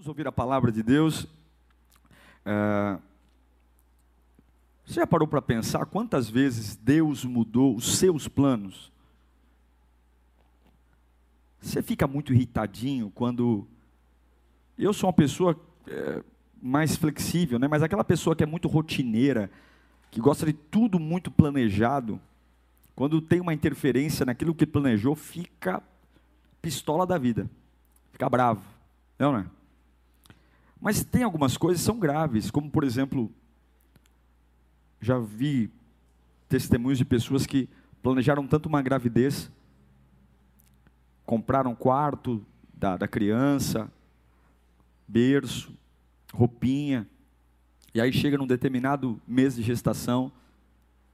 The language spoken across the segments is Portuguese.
Vamos ouvir a palavra de Deus. É... Você já parou para pensar quantas vezes Deus mudou os seus planos? Você fica muito irritadinho quando. Eu sou uma pessoa é, mais flexível, né? mas aquela pessoa que é muito rotineira, que gosta de tudo muito planejado, quando tem uma interferência naquilo que planejou, fica pistola da vida, fica bravo, não é? Mas tem algumas coisas que são graves, como por exemplo, já vi testemunhos de pessoas que planejaram tanto uma gravidez, compraram quarto da, da criança, berço, roupinha, e aí chega num determinado mês de gestação,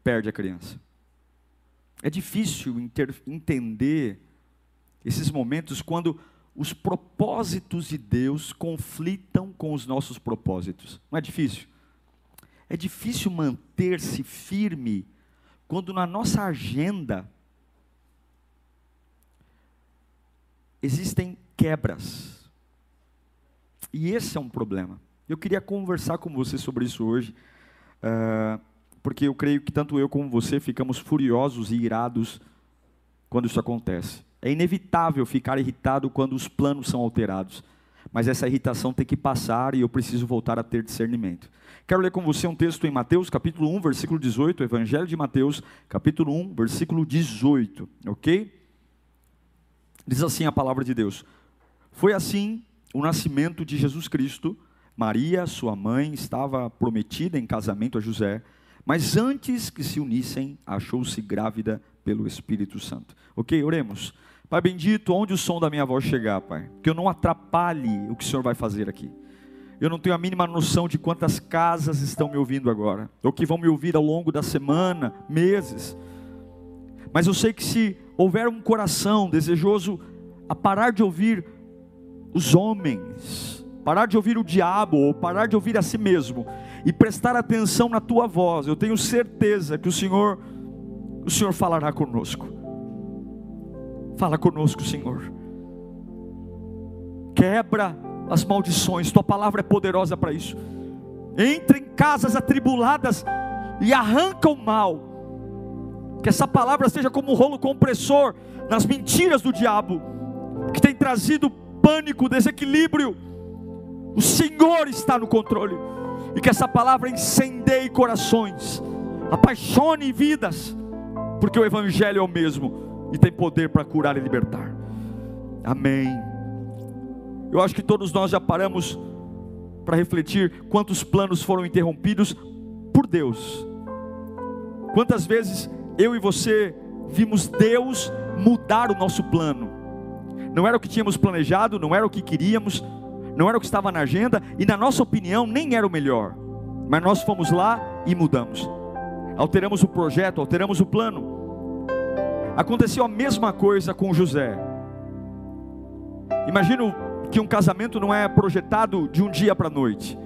perde a criança. É difícil inter, entender esses momentos quando os propósitos de Deus conflitam com os nossos propósitos. Não é difícil? É difícil manter-se firme quando na nossa agenda existem quebras. E esse é um problema. Eu queria conversar com você sobre isso hoje, uh, porque eu creio que tanto eu como você ficamos furiosos e irados quando isso acontece. É inevitável ficar irritado quando os planos são alterados, mas essa irritação tem que passar e eu preciso voltar a ter discernimento. Quero ler com você um texto em Mateus, capítulo 1, versículo 18, Evangelho de Mateus, capítulo 1, versículo 18, ok? Diz assim a palavra de Deus: Foi assim o nascimento de Jesus Cristo. Maria, sua mãe, estava prometida em casamento a José, mas antes que se unissem, achou-se grávida pelo Espírito Santo. Ok, oremos. Pai bendito, onde o som da minha voz chegar, Pai, que eu não atrapalhe o que o Senhor vai fazer aqui. Eu não tenho a mínima noção de quantas casas estão me ouvindo agora, ou que vão me ouvir ao longo da semana, meses. Mas eu sei que se houver um coração desejoso a parar de ouvir os homens, parar de ouvir o diabo, ou parar de ouvir a si mesmo, e prestar atenção na tua voz, eu tenho certeza que o Senhor, o Senhor falará conosco. Fala conosco, Senhor. Quebra as maldições, tua palavra é poderosa para isso. Entra em casas atribuladas e arranca o mal. Que essa palavra seja como um rolo compressor nas mentiras do diabo, que tem trazido pânico, desequilíbrio. O Senhor está no controle. E que essa palavra incendeie corações, apaixone vidas, porque o Evangelho é o mesmo e tem poder para curar e libertar. Amém. Eu acho que todos nós já paramos para refletir quantos planos foram interrompidos por Deus. Quantas vezes eu e você vimos Deus mudar o nosso plano. Não era o que tínhamos planejado, não era o que queríamos, não era o que estava na agenda e na nossa opinião nem era o melhor. Mas nós fomos lá e mudamos. Alteramos o projeto, alteramos o plano. Aconteceu a mesma coisa com José. Imagino que um casamento não é projetado de um dia para a noite.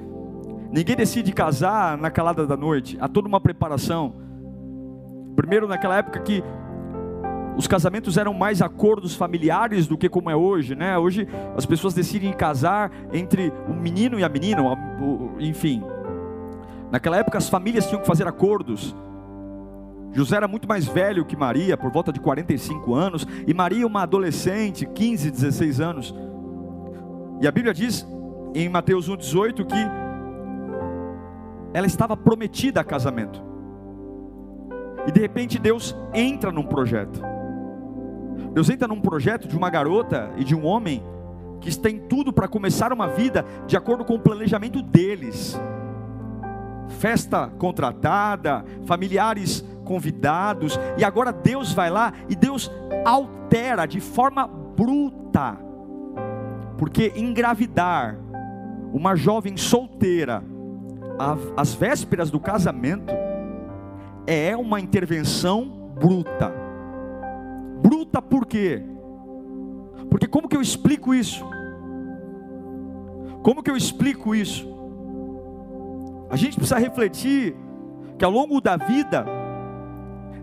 Ninguém decide casar na calada da noite, há toda uma preparação. Primeiro, naquela época que os casamentos eram mais acordos familiares do que como é hoje, né? Hoje as pessoas decidem casar entre o menino e a menina, enfim. Naquela época as famílias tinham que fazer acordos. José era muito mais velho que Maria, por volta de 45 anos, e Maria, uma adolescente, 15, 16 anos. E a Bíblia diz em Mateus 1,18 que ela estava prometida a casamento. E de repente Deus entra num projeto. Deus entra num projeto de uma garota e de um homem que tem tudo para começar uma vida de acordo com o planejamento deles. Festa contratada, familiares convidados, e agora Deus vai lá e Deus altera de forma bruta, porque engravidar uma jovem solteira às vésperas do casamento é uma intervenção bruta. Bruta por quê? Porque como que eu explico isso? Como que eu explico isso? A gente precisa refletir que ao longo da vida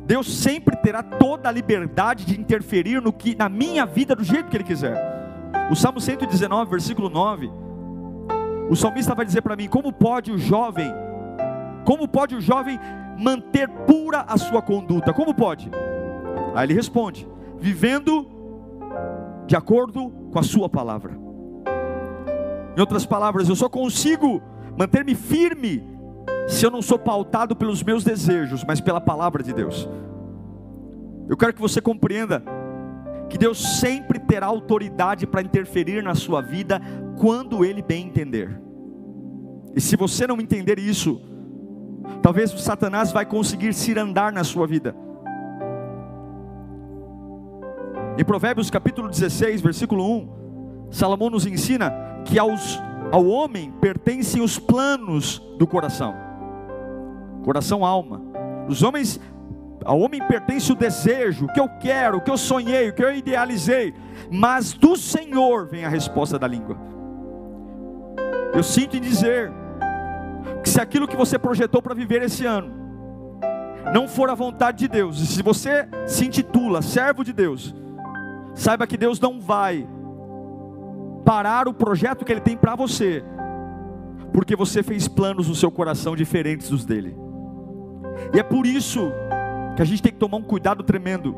Deus sempre terá toda a liberdade de interferir no que na minha vida do jeito que ele quiser. O Salmo 119, versículo 9, o salmista vai dizer para mim: como pode o jovem, como pode o jovem manter pura a sua conduta? Como pode? Aí ele responde: vivendo de acordo com a sua palavra. Em outras palavras, eu só consigo manter-me firme se eu não sou pautado pelos meus desejos, mas pela palavra de Deus. Eu quero que você compreenda que Deus sempre terá autoridade para interferir na sua vida quando Ele bem entender. E se você não entender isso, talvez Satanás vai conseguir se andar na sua vida. Em Provérbios capítulo 16, versículo 1, Salomão nos ensina que aos, ao homem pertencem os planos do coração, coração, alma. Os homens ao homem pertence o desejo, o que eu quero, o que eu sonhei, o que eu idealizei, mas do Senhor vem a resposta da língua. Eu sinto em dizer que se aquilo que você projetou para viver esse ano não for a vontade de Deus, e se você se intitula servo de Deus, saiba que Deus não vai parar o projeto que Ele tem para você, porque você fez planos no seu coração diferentes dos dele. E é por isso que a gente tem que tomar um cuidado tremendo.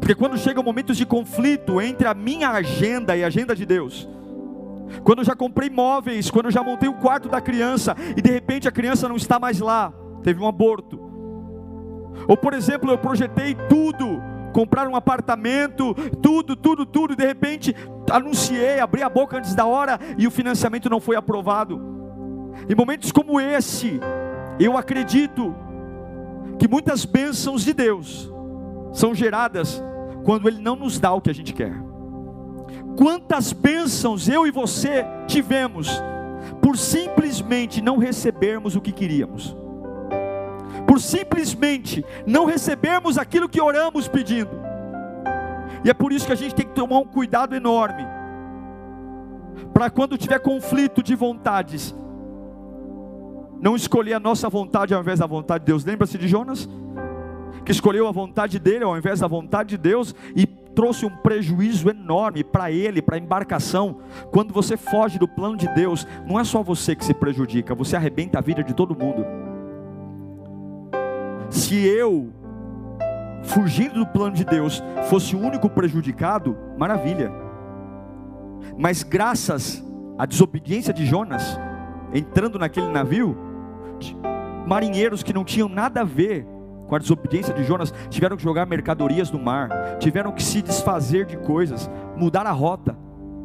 Porque quando chegam momentos de conflito entre a minha agenda e a agenda de Deus, quando eu já comprei móveis, quando eu já montei o quarto da criança e de repente a criança não está mais lá, teve um aborto. Ou por exemplo, eu projetei tudo, comprar um apartamento, tudo, tudo, tudo, e de repente anunciei, abri a boca antes da hora e o financiamento não foi aprovado. Em momentos como esse, eu acredito que muitas bênçãos de Deus são geradas quando Ele não nos dá o que a gente quer. Quantas bênçãos eu e você tivemos por simplesmente não recebermos o que queríamos, por simplesmente não recebermos aquilo que oramos pedindo, e é por isso que a gente tem que tomar um cuidado enorme, para quando tiver conflito de vontades, não escolher a nossa vontade ao invés da vontade de Deus. Lembra-se de Jonas? Que escolheu a vontade dele ao invés da vontade de Deus e trouxe um prejuízo enorme para ele, para a embarcação. Quando você foge do plano de Deus, não é só você que se prejudica, você arrebenta a vida de todo mundo. Se eu, fugindo do plano de Deus, fosse o único prejudicado, maravilha. Mas graças à desobediência de Jonas, entrando naquele navio, marinheiros que não tinham nada a ver com a desobediência de Jonas, tiveram que jogar mercadorias no mar, tiveram que se desfazer de coisas, mudar a rota.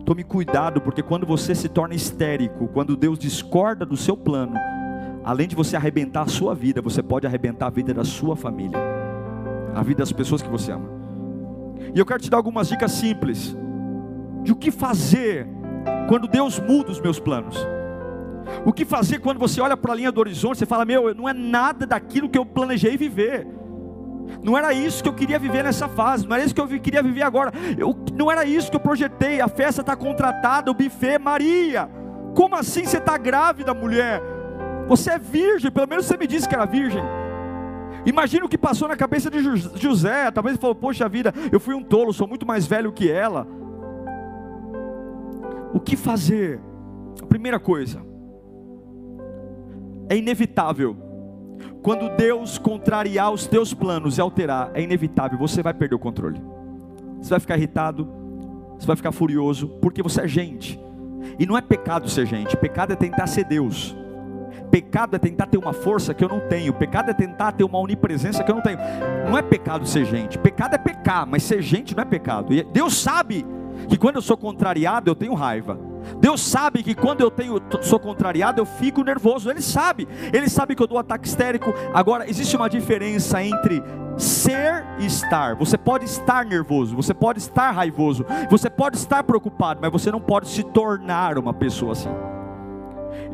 Tome cuidado, porque quando você se torna histérico, quando Deus discorda do seu plano, além de você arrebentar a sua vida, você pode arrebentar a vida da sua família, a vida das pessoas que você ama. E eu quero te dar algumas dicas simples de o que fazer quando Deus muda os meus planos. O que fazer quando você olha para a linha do horizonte, você fala: Meu, não é nada daquilo que eu planejei viver. Não era isso que eu queria viver nessa fase, não era isso que eu queria viver agora. Eu, não era isso que eu projetei. A festa está contratada, o buffet, Maria. Como assim você está grávida, mulher? Você é virgem, pelo menos você me disse que era virgem. Imagina o que passou na cabeça de José. Talvez ele falou: Poxa vida, eu fui um tolo, sou muito mais velho que ela. O que fazer? A primeira coisa, é inevitável. Quando Deus contrariar os teus planos e alterar, é inevitável, você vai perder o controle. Você vai ficar irritado, você vai ficar furioso, porque você é gente. E não é pecado ser gente, pecado é tentar ser Deus. Pecado é tentar ter uma força que eu não tenho. Pecado é tentar ter uma onipresença que eu não tenho. Não é pecado ser gente. Pecado é pecar, mas ser gente não é pecado. E Deus sabe que quando eu sou contrariado, eu tenho raiva. Deus sabe que quando eu tenho, sou contrariado, eu fico nervoso. Ele sabe, ele sabe que eu dou ataque histérico. Agora, existe uma diferença entre ser e estar. Você pode estar nervoso, você pode estar raivoso, você pode estar preocupado, mas você não pode se tornar uma pessoa assim.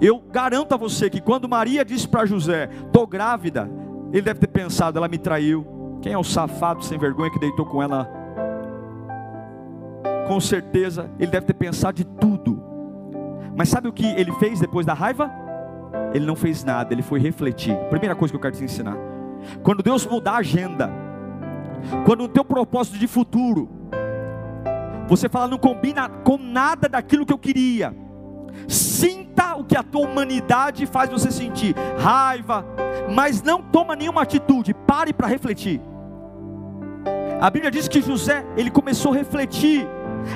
Eu garanto a você que quando Maria disse para José: "Tô grávida", ele deve ter pensado: "Ela me traiu. Quem é o safado sem vergonha que deitou com ela?" Com certeza, ele deve ter pensado de tudo. Mas sabe o que ele fez depois da raiva? Ele não fez nada, ele foi refletir. Primeira coisa que eu quero te ensinar. Quando Deus mudar a agenda, quando o teu propósito de futuro, você fala, não combina com nada daquilo que eu queria. Sinta o que a tua humanidade faz você sentir, raiva, mas não toma nenhuma atitude, pare para refletir. A Bíblia diz que José, ele começou a refletir,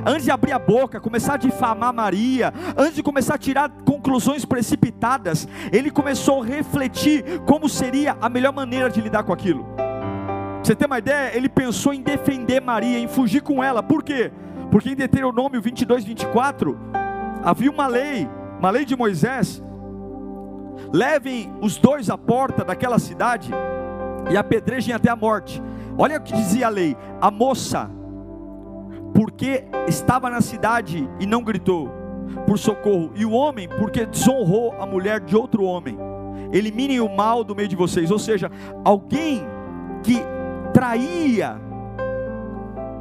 antes de abrir a boca, começar a difamar Maria, antes de começar a tirar conclusões precipitadas, ele começou a refletir como seria a melhor maneira de lidar com aquilo. Você ter uma ideia, ele pensou em defender Maria, em fugir com ela, por quê? Porque em Deuteronômio 22, 24, havia uma lei, uma lei de Moisés. Levem os dois à porta daquela cidade e apedrejem até a morte. Olha o que dizia a lei: a moça, porque estava na cidade e não gritou por socorro, e o homem, porque desonrou a mulher de outro homem. Eliminem o mal do meio de vocês, ou seja, alguém que traía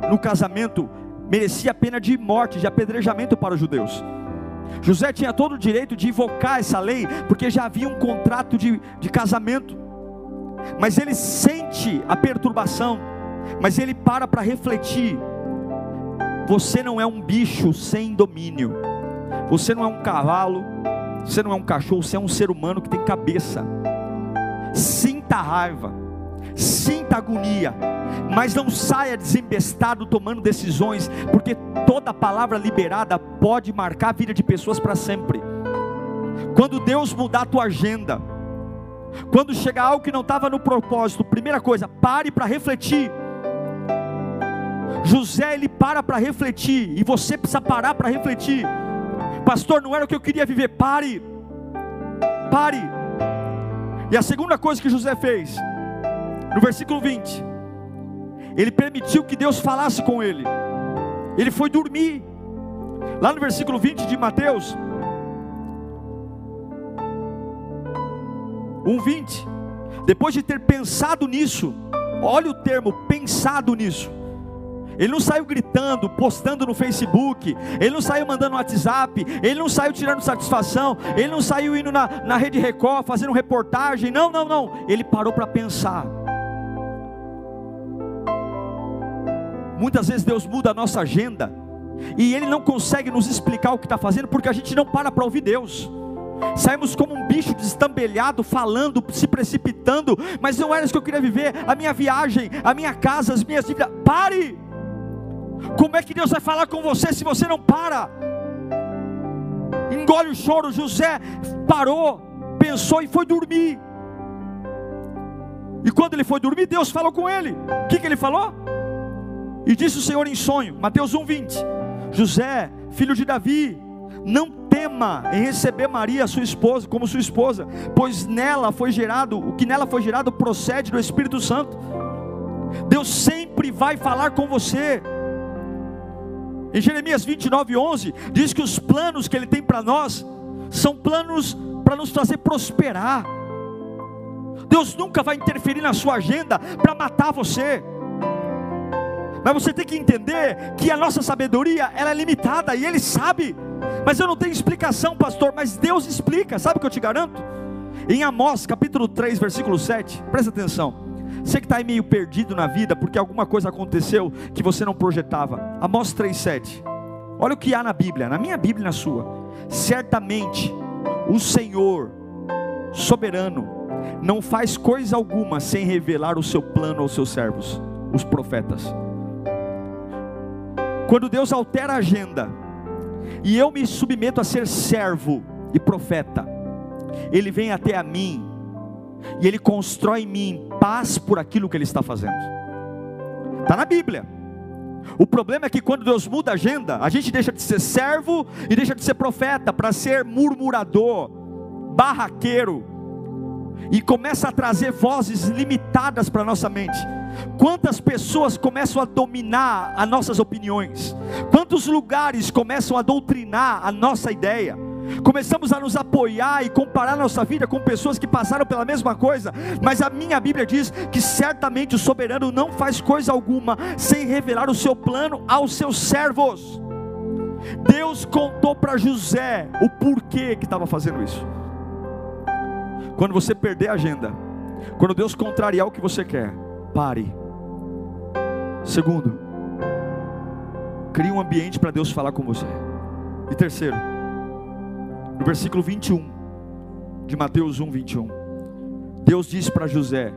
no casamento merecia pena de morte, de apedrejamento para os judeus. José tinha todo o direito de invocar essa lei, porque já havia um contrato de, de casamento. Mas ele sente a perturbação, mas ele para para refletir. Você não é um bicho sem domínio, você não é um cavalo, você não é um cachorro, você é um ser humano que tem cabeça. Sinta raiva, sinta agonia, mas não saia desembestado tomando decisões, porque toda palavra liberada pode marcar a vida de pessoas para sempre. Quando Deus mudar a tua agenda, quando chegar algo que não estava no propósito, primeira coisa, pare para refletir. José ele para para refletir e você precisa parar para refletir. Pastor, não era o que eu queria viver. Pare. Pare. E a segunda coisa que José fez, no versículo 20, ele permitiu que Deus falasse com ele. Ele foi dormir. Lá no versículo 20 de Mateus 1:20. Depois de ter pensado nisso, olha o termo pensado nisso. Ele não saiu gritando, postando no Facebook, ele não saiu mandando WhatsApp, ele não saiu tirando satisfação, ele não saiu indo na, na Rede Record fazendo reportagem. Não, não, não. Ele parou para pensar. Muitas vezes Deus muda a nossa agenda e Ele não consegue nos explicar o que está fazendo porque a gente não para para ouvir Deus. Saímos como um bicho destambelhado, falando, se precipitando, mas não era isso que eu queria viver. A minha viagem, a minha casa, as minhas dívidas. Pare! Como é que Deus vai falar com você se você não para? Engole o choro. José parou, pensou e foi dormir. E quando ele foi dormir, Deus falou com ele. O que, que ele falou? E disse o Senhor em sonho, Mateus 1:20: José, filho de Davi, não tema em receber Maria, sua esposa, como sua esposa, pois nela foi gerado, o que nela foi gerado procede do Espírito Santo. Deus sempre vai falar com você. Em Jeremias 29:11 diz que os planos que ele tem para nós são planos para nos fazer prosperar. Deus nunca vai interferir na sua agenda para matar você. Mas você tem que entender que a nossa sabedoria ela é limitada e Ele sabe. Mas eu não tenho explicação, pastor. Mas Deus explica. Sabe o que eu te garanto? Em Amós capítulo 3, versículo 7, presta atenção. Você que está meio perdido na vida porque alguma coisa aconteceu que você não projetava. Amós 3,7. Olha o que há na Bíblia, na minha Bíblia e na sua. Certamente o Senhor, soberano, não faz coisa alguma sem revelar o seu plano aos seus servos, os profetas. Quando Deus altera a agenda, e eu me submeto a ser servo e profeta, Ele vem até a mim, e Ele constrói em mim paz por aquilo que Ele está fazendo. Está na Bíblia. O problema é que quando Deus muda a agenda, a gente deixa de ser servo e deixa de ser profeta para ser murmurador, barraqueiro, e começa a trazer vozes limitadas para nossa mente. Quantas pessoas começam a dominar as nossas opiniões? Quantos lugares começam a doutrinar a nossa ideia? Começamos a nos apoiar e comparar nossa vida com pessoas que passaram pela mesma coisa, mas a minha Bíblia diz que certamente o soberano não faz coisa alguma sem revelar o seu plano aos seus servos. Deus contou para José o porquê que estava fazendo isso. Quando você perder a agenda, quando Deus contrariar o que você quer, pare. Segundo, crie um ambiente para Deus falar com você. E terceiro, no versículo 21 de Mateus 1, 21, Deus disse para José: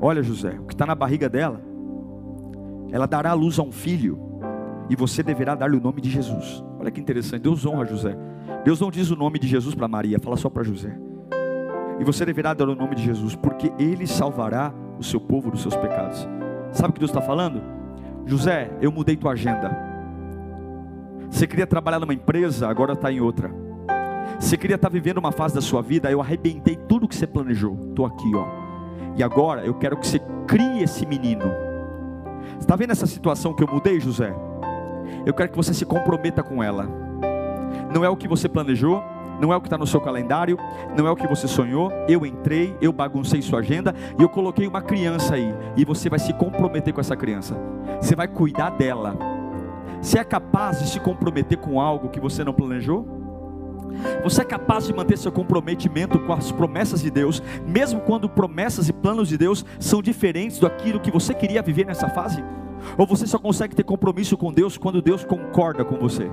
Olha, José, o que está na barriga dela, ela dará à luz a um filho, e você deverá dar-lhe o nome de Jesus. Olha que interessante, Deus honra José. Deus não diz o nome de Jesus para Maria, fala só para José. E você deverá dar o nome de Jesus, porque ele salvará o seu povo dos seus pecados. Sabe o que Deus está falando? José, eu mudei tua agenda. Você queria trabalhar numa empresa, agora está em outra. Você queria estar tá vivendo uma fase da sua vida, eu arrebentei tudo que você planejou. Estou aqui, ó. E agora eu quero que você crie esse menino. Está vendo essa situação que eu mudei, José? Eu quero que você se comprometa com ela. Não é o que você planejou, não é o que está no seu calendário, não é o que você sonhou. Eu entrei, eu baguncei sua agenda e eu coloquei uma criança aí. E você vai se comprometer com essa criança. Você vai cuidar dela. Você é capaz de se comprometer com algo que você não planejou? Você é capaz de manter seu comprometimento com as promessas de Deus, mesmo quando promessas e planos de Deus são diferentes daquilo que você queria viver nessa fase? Ou você só consegue ter compromisso com Deus quando Deus concorda com você?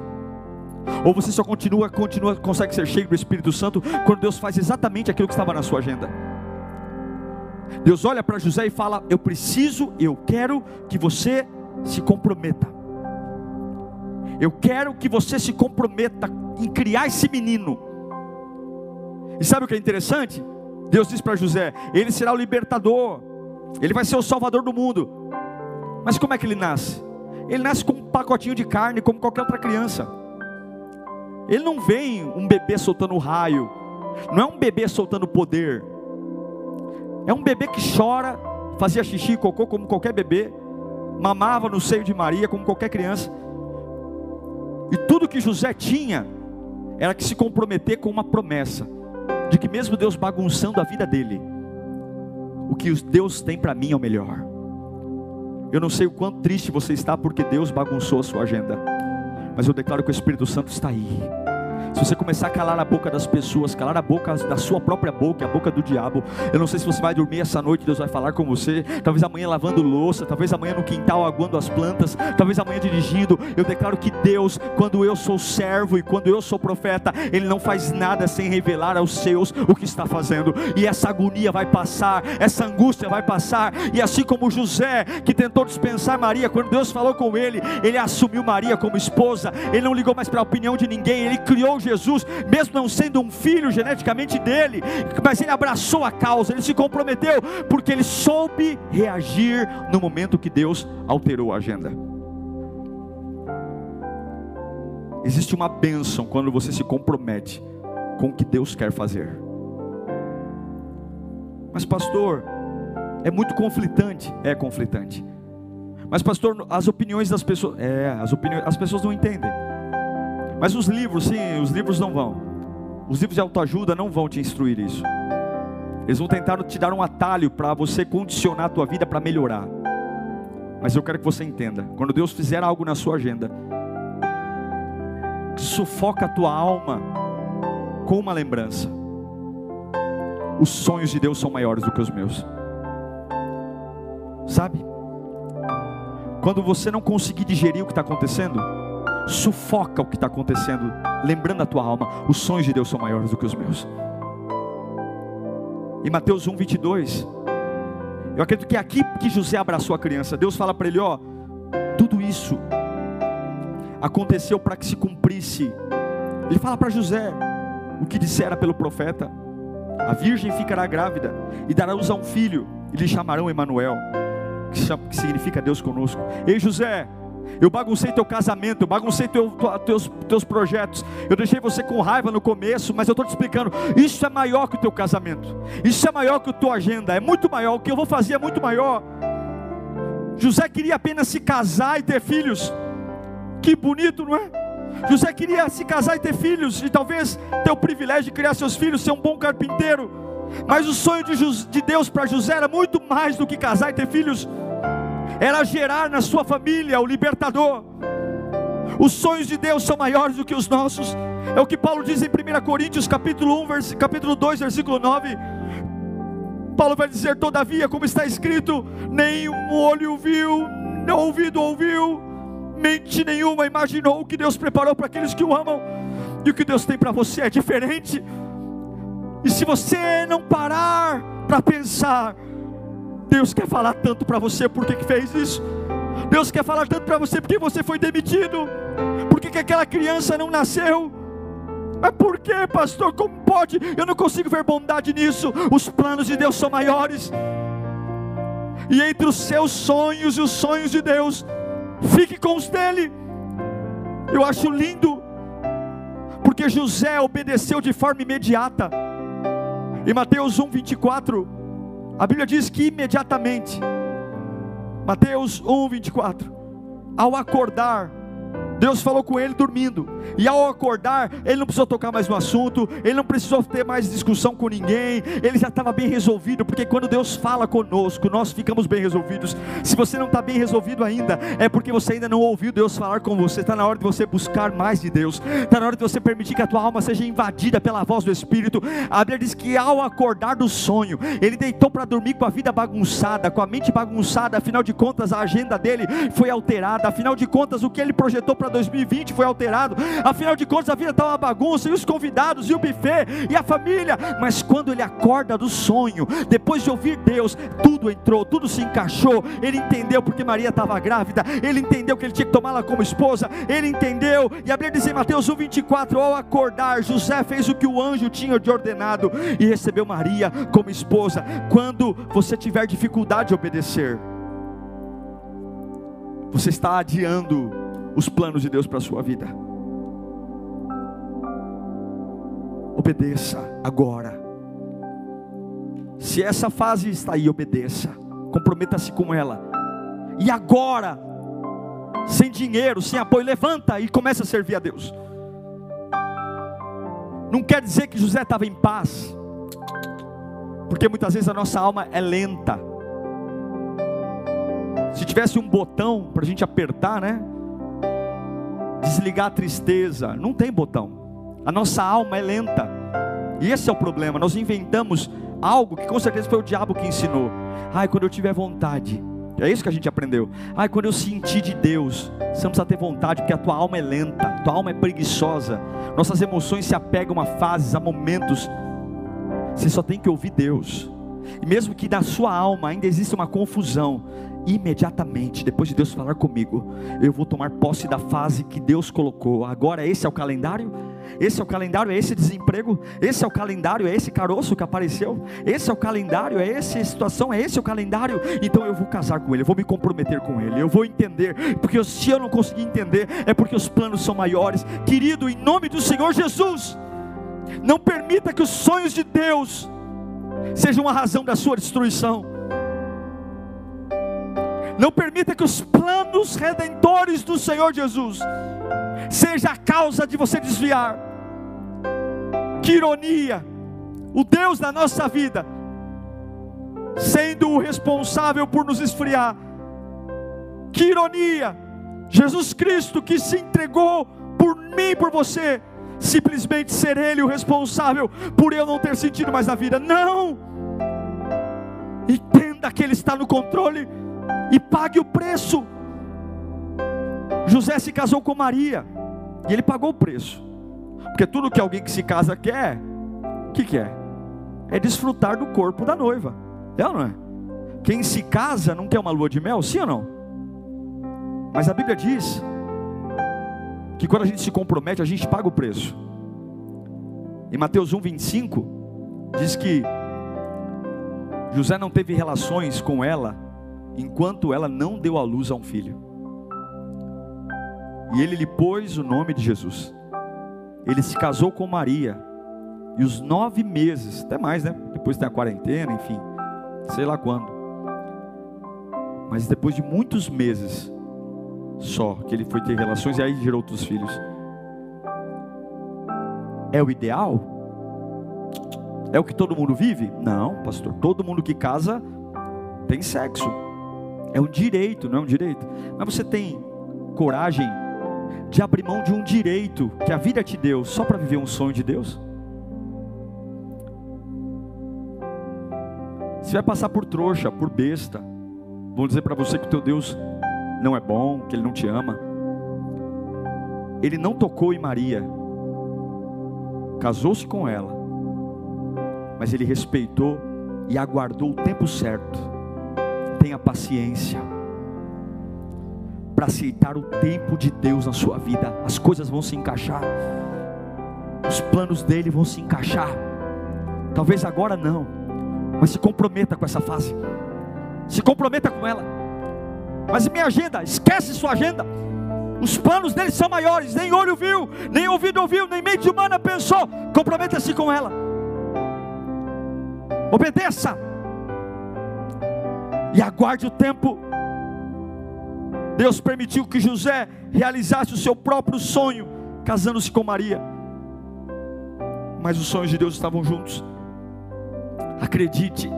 Ou você só continua, continua, consegue ser cheio do Espírito Santo quando Deus faz exatamente aquilo que estava na sua agenda? Deus olha para José e fala: Eu preciso, eu quero que você se comprometa. Eu quero que você se comprometa em criar esse menino. E sabe o que é interessante? Deus diz para José: Ele será o libertador, ele vai ser o salvador do mundo. Mas como é que ele nasce? Ele nasce com um pacotinho de carne, como qualquer outra criança. Ele não vem um bebê soltando raio, não é um bebê soltando poder, é um bebê que chora, fazia xixi e cocô como qualquer bebê, mamava no seio de Maria como qualquer criança, e tudo que José tinha era que se comprometer com uma promessa, de que mesmo Deus bagunçando a vida dele, o que Deus tem para mim é o melhor. Eu não sei o quanto triste você está porque Deus bagunçou a sua agenda mas eu declaro que o Espírito Santo está aí. Se você começar a calar a boca das pessoas, calar a boca da sua própria boca, a boca do diabo, eu não sei se você vai dormir essa noite, Deus vai falar com você. Talvez amanhã lavando louça, talvez amanhã no quintal aguando as plantas, talvez amanhã dirigindo. Eu declaro que Deus, quando eu sou servo e quando eu sou profeta, Ele não faz nada sem revelar aos seus o que está fazendo. E essa agonia vai passar, essa angústia vai passar. E assim como José, que tentou dispensar Maria, quando Deus falou com ele, ele assumiu Maria como esposa. Ele não ligou mais para a opinião de ninguém. Ele criou Jesus, mesmo não sendo um filho geneticamente dele, mas ele abraçou a causa, ele se comprometeu, porque ele soube reagir no momento que Deus alterou a agenda. Existe uma bênção quando você se compromete com o que Deus quer fazer. Mas, pastor, é muito conflitante. É conflitante. Mas, pastor, as opiniões das pessoas. É, as opiniões. As pessoas não entendem. Mas os livros, sim, os livros não vão. Os livros de autoajuda não vão te instruir isso. Eles vão tentar te dar um atalho para você condicionar a tua vida para melhorar. Mas eu quero que você entenda, quando Deus fizer algo na sua agenda, sufoca a tua alma com uma lembrança. Os sonhos de Deus são maiores do que os meus. Sabe? Quando você não conseguir digerir o que está acontecendo, sufoca o que está acontecendo, lembrando a tua alma: os sonhos de Deus são maiores do que os meus. Em Mateus 1, 22, eu acredito que é aqui que José abraçou a criança. Deus fala para ele: Ó, tudo isso aconteceu para que se cumprisse. Ele fala para José o que dissera pelo profeta: A virgem ficará grávida e dará luz a um filho, e lhe chamarão Emanuel, que significa Deus conosco. Ei José, eu baguncei teu casamento, eu baguncei teu, teus, teus projetos. Eu deixei você com raiva no começo, mas eu estou te explicando. Isso é maior que o teu casamento. Isso é maior que a tua agenda. É muito maior. O que eu vou fazer é muito maior. José queria apenas se casar e ter filhos. Que bonito, não é? José queria se casar e ter filhos, e talvez ter o privilégio de criar seus filhos, ser um bom carpinteiro. Mas o sonho de, de Deus para José era muito mais do que casar e ter filhos, era gerar na sua família o libertador. Os sonhos de Deus são maiores do que os nossos. É o que Paulo diz em 1 Coríntios, capítulo 1, vers... capítulo 2, versículo 9. Paulo vai dizer, todavia, como está escrito, nem um olho viu, nem ouvido ouviu, mente nenhuma imaginou o que Deus preparou para aqueles que o amam. E o que Deus tem para você é diferente. E se você não parar para pensar, Deus quer falar tanto para você, por que, que fez isso? Deus quer falar tanto para você porque você foi demitido, porque que aquela criança não nasceu. Mas por que, pastor? Como pode? Eu não consigo ver bondade nisso. Os planos de Deus são maiores. E entre os seus sonhos e os sonhos de Deus, fique com os dele. Eu acho lindo, porque José obedeceu de forma imediata. Em Mateus 1, 24, a Bíblia diz que imediatamente, Mateus 1, 24, ao acordar, Deus falou com ele dormindo. E ao acordar, ele não precisou tocar mais no assunto, ele não precisou ter mais discussão com ninguém, ele já estava bem resolvido, porque quando Deus fala conosco, nós ficamos bem resolvidos. Se você não está bem resolvido ainda, é porque você ainda não ouviu Deus falar com você. Está na hora de você buscar mais de Deus, está na hora de você permitir que a tua alma seja invadida pela voz do Espírito. A Bíblia diz que ao acordar do sonho, ele deitou para dormir com a vida bagunçada, com a mente bagunçada, afinal de contas, a agenda dele foi alterada, afinal de contas, o que ele projetou para 2020 foi alterado. Afinal de contas, a vida está uma bagunça, e os convidados, e o buffet, e a família. Mas quando ele acorda do sonho, depois de ouvir Deus, tudo entrou, tudo se encaixou. Ele entendeu porque Maria estava grávida, ele entendeu que ele tinha que tomá-la como esposa, ele entendeu. E a Bíblia diz em Mateus 1, 24: ao acordar, José fez o que o anjo tinha de ordenado e recebeu Maria como esposa. Quando você tiver dificuldade de obedecer, você está adiando os planos de Deus para a sua vida. Obedeça agora. Se essa fase está aí, obedeça. Comprometa-se com ela. E agora, sem dinheiro, sem apoio, levanta e começa a servir a Deus. Não quer dizer que José estava em paz, porque muitas vezes a nossa alma é lenta. Se tivesse um botão para a gente apertar, né? Desligar a tristeza. Não tem botão. A nossa alma é lenta. E esse é o problema. Nós inventamos algo que com certeza foi o diabo que ensinou. Ai, quando eu tiver vontade. É isso que a gente aprendeu. Ai, quando eu sentir de Deus, você não precisa ter vontade, porque a tua alma é lenta, tua alma é preguiçosa. Nossas emoções se apegam a fases, a momentos. Você só tem que ouvir Deus. E mesmo que na sua alma ainda exista uma confusão, imediatamente, depois de Deus falar comigo, eu vou tomar posse da fase que Deus colocou. Agora, esse é o calendário? Esse é o calendário, é esse desemprego? Esse é o calendário, é esse caroço que apareceu? Esse é o calendário, é essa situação, é esse o calendário? Então eu vou casar com ele, eu vou me comprometer com ele, eu vou entender, porque se eu não conseguir entender, é porque os planos são maiores. Querido, em nome do Senhor Jesus, não permita que os sonhos de Deus sejam a razão da sua destruição não permita que os planos redentores do Senhor Jesus seja a causa de você desviar. Que ironia! O Deus da nossa vida, sendo o responsável por nos esfriar. Que ironia! Jesus Cristo que se entregou por mim por você, simplesmente ser Ele o responsável por eu não ter sentido mais na vida. Não! Entenda que Ele está no controle e pague o preço. José se casou com Maria e ele pagou o preço, porque tudo que alguém que se casa quer, o que quer? É desfrutar do corpo da noiva, é ou não é? Quem se casa não quer uma lua de mel, sim ou não? Mas a Bíblia diz que quando a gente se compromete, a gente paga o preço. Em Mateus 1, 25, diz que José não teve relações com ela enquanto ela não deu à luz a um filho. E ele lhe pôs o nome de Jesus. Ele se casou com Maria. E os nove meses, até mais, né? Depois tem a quarentena, enfim, sei lá quando. Mas depois de muitos meses só que ele foi ter relações e aí gerou outros filhos. é o ideal? É o que todo mundo vive? Não, pastor. Todo mundo que casa tem sexo. É um direito, não é um direito. Mas você tem coragem de abrir mão de um direito que a vida te deu só para viver um sonho de Deus? Você vai passar por trouxa, por besta. Vão dizer para você que o teu Deus não é bom, que ele não te ama. Ele não tocou em Maria, casou-se com ela, mas ele respeitou e aguardou o tempo certo. Tenha paciência para aceitar o tempo de Deus na sua vida. As coisas vão se encaixar, os planos dele vão se encaixar. Talvez agora não, mas se comprometa com essa fase, se comprometa com ela. Mas minha agenda, esquece sua agenda. Os planos dele são maiores, nem olho viu, nem ouvido ouviu, nem mente humana pensou. Comprometa-se com ela. Obedeça. E aguarde o tempo. Deus permitiu que José realizasse o seu próprio sonho, casando-se com Maria. Mas os sonhos de Deus estavam juntos. Acredite,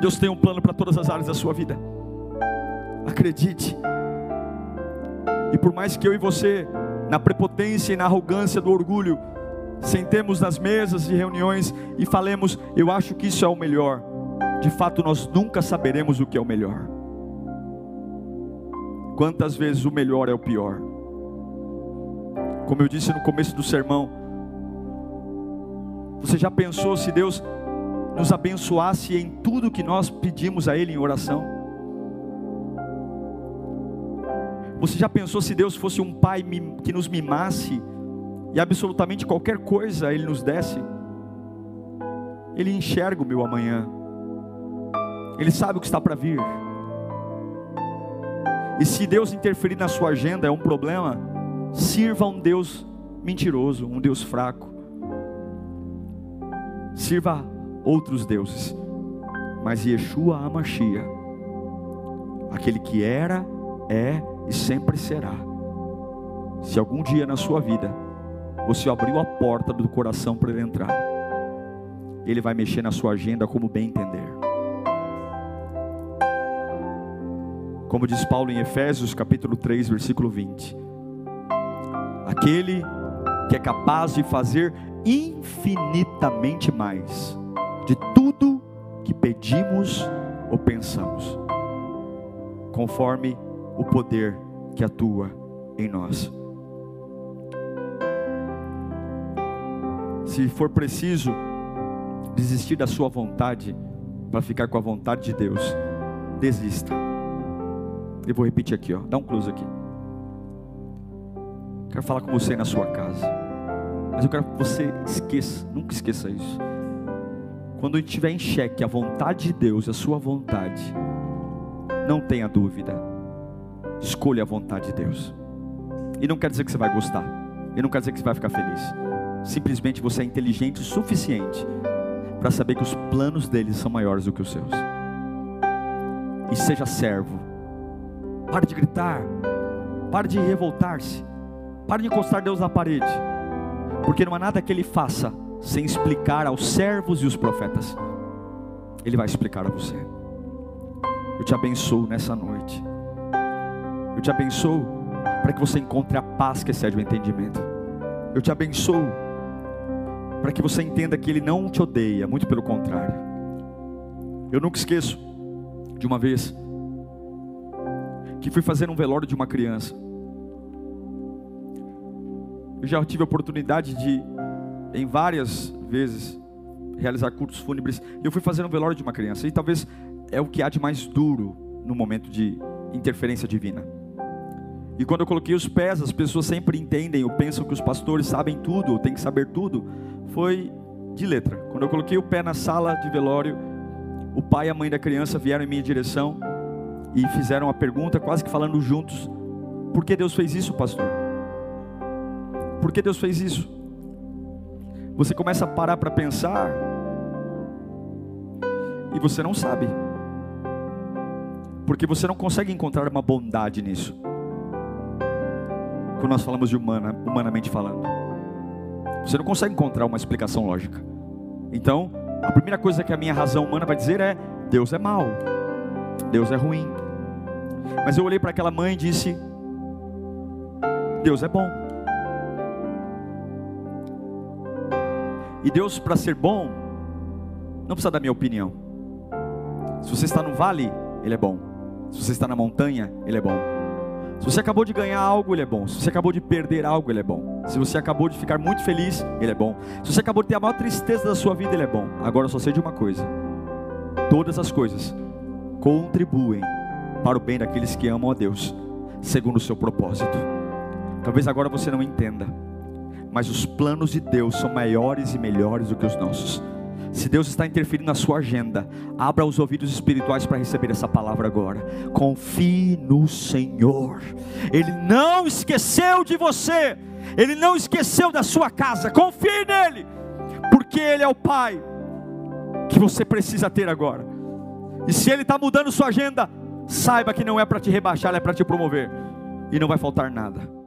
Deus tem um plano para todas as áreas da sua vida. Acredite. E por mais que eu e você, na prepotência e na arrogância do orgulho, sentemos nas mesas de reuniões e falemos, eu acho que isso é o melhor. De fato, nós nunca saberemos o que é o melhor. Quantas vezes o melhor é o pior? Como eu disse no começo do sermão, você já pensou se Deus nos abençoasse em tudo que nós pedimos a Ele em oração? Você já pensou se Deus fosse um pai que nos mimasse e absolutamente qualquer coisa Ele nos desse? Ele enxerga o meu amanhã, Ele sabe o que está para vir. E se Deus interferir na sua agenda é um problema, sirva um Deus mentiroso, um Deus fraco. Sirva outros deuses, mas Yeshua Amashia, aquele que era, é e sempre será. Se algum dia na sua vida você abriu a porta do coração para ele entrar, ele vai mexer na sua agenda como bem entender. Como diz Paulo em Efésios, capítulo 3, versículo 20: Aquele que é capaz de fazer infinitamente mais de tudo que pedimos ou pensamos, conforme o poder que atua em nós. Se for preciso desistir da sua vontade para ficar com a vontade de Deus, desista. Eu vou repetir aqui, ó. Dá um close aqui. Quero falar com você na sua casa. Mas eu quero que você esqueça, nunca esqueça isso. Quando estiver em xeque a vontade de Deus, a sua vontade, não tenha dúvida Escolha a vontade de Deus. E não quer dizer que você vai gostar. E não quer dizer que você vai ficar feliz. Simplesmente você é inteligente o suficiente para saber que os planos deles são maiores do que os seus. E seja servo. Pare de gritar. Pare de revoltar-se. Pare de encostar Deus na parede. Porque não há nada que Ele faça sem explicar aos servos e os profetas. Ele vai explicar a você. Eu te abençoo nessa noite. Eu te abençoo para que você encontre a paz que excede o entendimento. Eu te abençoo para que você entenda que Ele não te odeia, muito pelo contrário. Eu nunca esqueço de uma vez que fui fazer um velório de uma criança. Eu já tive a oportunidade de, em várias vezes, realizar cultos fúnebres. Eu fui fazer um velório de uma criança. E talvez é o que há de mais duro no momento de interferência divina. E quando eu coloquei os pés, as pessoas sempre entendem ou pensam que os pastores sabem tudo, ou têm que saber tudo. Foi de letra. Quando eu coloquei o pé na sala de velório, o pai e a mãe da criança vieram em minha direção e fizeram a pergunta, quase que falando juntos: Por que Deus fez isso, pastor? Por que Deus fez isso? Você começa a parar para pensar e você não sabe, porque você não consegue encontrar uma bondade nisso quando nós falamos de humana, humanamente falando. Você não consegue encontrar uma explicação lógica. Então, a primeira coisa que a minha razão humana vai dizer é: Deus é mau, Deus é ruim. Mas eu olhei para aquela mãe e disse: Deus é bom. E Deus, para ser bom, não precisa da minha opinião. Se você está no vale, Ele é bom. Se você está na montanha, Ele é bom. Se você acabou de ganhar algo, Ele é bom. Se você acabou de perder algo, Ele é bom. Se você acabou de ficar muito feliz, Ele é bom. Se você acabou de ter a maior tristeza da sua vida, Ele é bom. Agora eu só sei de uma coisa: todas as coisas contribuem para o bem daqueles que amam a Deus, segundo o seu propósito. Talvez agora você não entenda, mas os planos de Deus são maiores e melhores do que os nossos. Se Deus está interferindo na sua agenda, abra os ouvidos espirituais para receber essa palavra agora. Confie no Senhor. Ele não esqueceu de você. Ele não esqueceu da sua casa. Confie nele, porque Ele é o Pai que você precisa ter agora. E se Ele está mudando sua agenda, saiba que não é para te rebaixar, é para te promover. E não vai faltar nada.